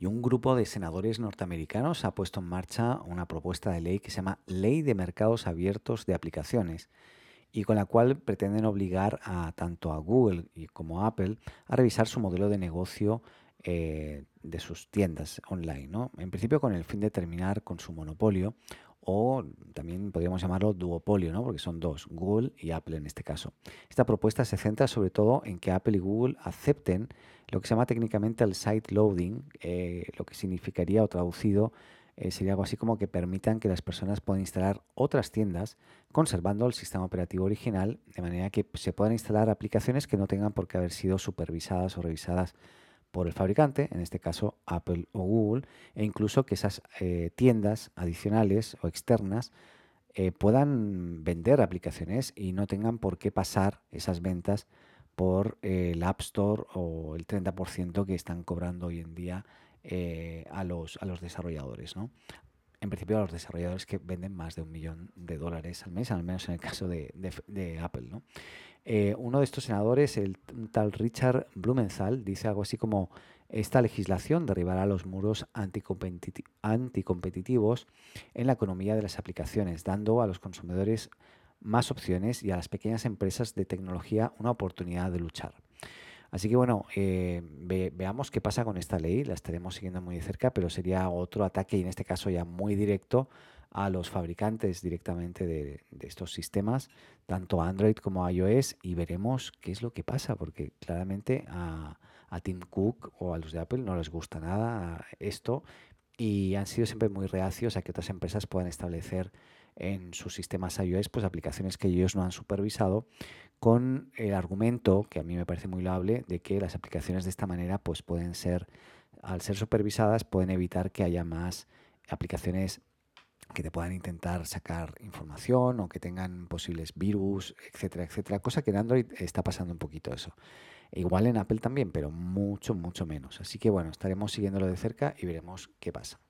y un grupo de senadores norteamericanos ha puesto en marcha una propuesta de ley que se llama Ley de Mercados Abiertos de Aplicaciones y con la cual pretenden obligar a tanto a Google como a Apple a revisar su modelo de negocio eh, de sus tiendas online, ¿no? En principio con el fin de terminar con su monopolio o también podríamos llamarlo duopolio, ¿no? porque son dos, Google y Apple en este caso. Esta propuesta se centra sobre todo en que Apple y Google acepten lo que se llama técnicamente el site loading, eh, lo que significaría o traducido eh, sería algo así como que permitan que las personas puedan instalar otras tiendas conservando el sistema operativo original, de manera que se puedan instalar aplicaciones que no tengan por qué haber sido supervisadas o revisadas por el fabricante, en este caso Apple o Google, e incluso que esas eh, tiendas adicionales o externas eh, puedan vender aplicaciones y no tengan por qué pasar esas ventas por eh, el App Store o el 30% que están cobrando hoy en día a, los, a los desarrolladores. ¿no? En principio a los desarrolladores que venden más de un millón de dólares al mes, al menos en el caso de, Apple. ¿no? Eh, uno de estos senadores, el tal Richard Blumenthal, dice algo así como esta legislación derribará los muros anticompetitivos en la economía de las aplicaciones, dando a los consumidores más opciones y a las pequeñas empresas de tecnología una oportunidad de luchar. Así que bueno, eh, veamos qué pasa con esta ley, la estaremos siguiendo muy de cerca, pero sería otro ataque y en este caso ya muy directo a los fabricantes directamente de, estos sistemas, tanto Android como iOS, y veremos qué es lo que pasa, porque claramente a, Tim Cook o a los de Apple no les gusta nada esto y han sido siempre muy reacios a que otras empresas puedan establecer en sus sistemas iOS pues aplicaciones que ellos no han supervisado con el argumento que a mí me parece muy loable de que las aplicaciones de esta manera pues pueden ser al ser supervisadas pueden evitar que haya más aplicaciones que te puedan intentar sacar información o que tengan posibles virus, etcétera, etcétera. Cosa que en Android está pasando un poquito eso. Igual en Apple también, pero mucho, mucho menos. Así que bueno, estaremos siguiéndolo de cerca y veremos qué pasa.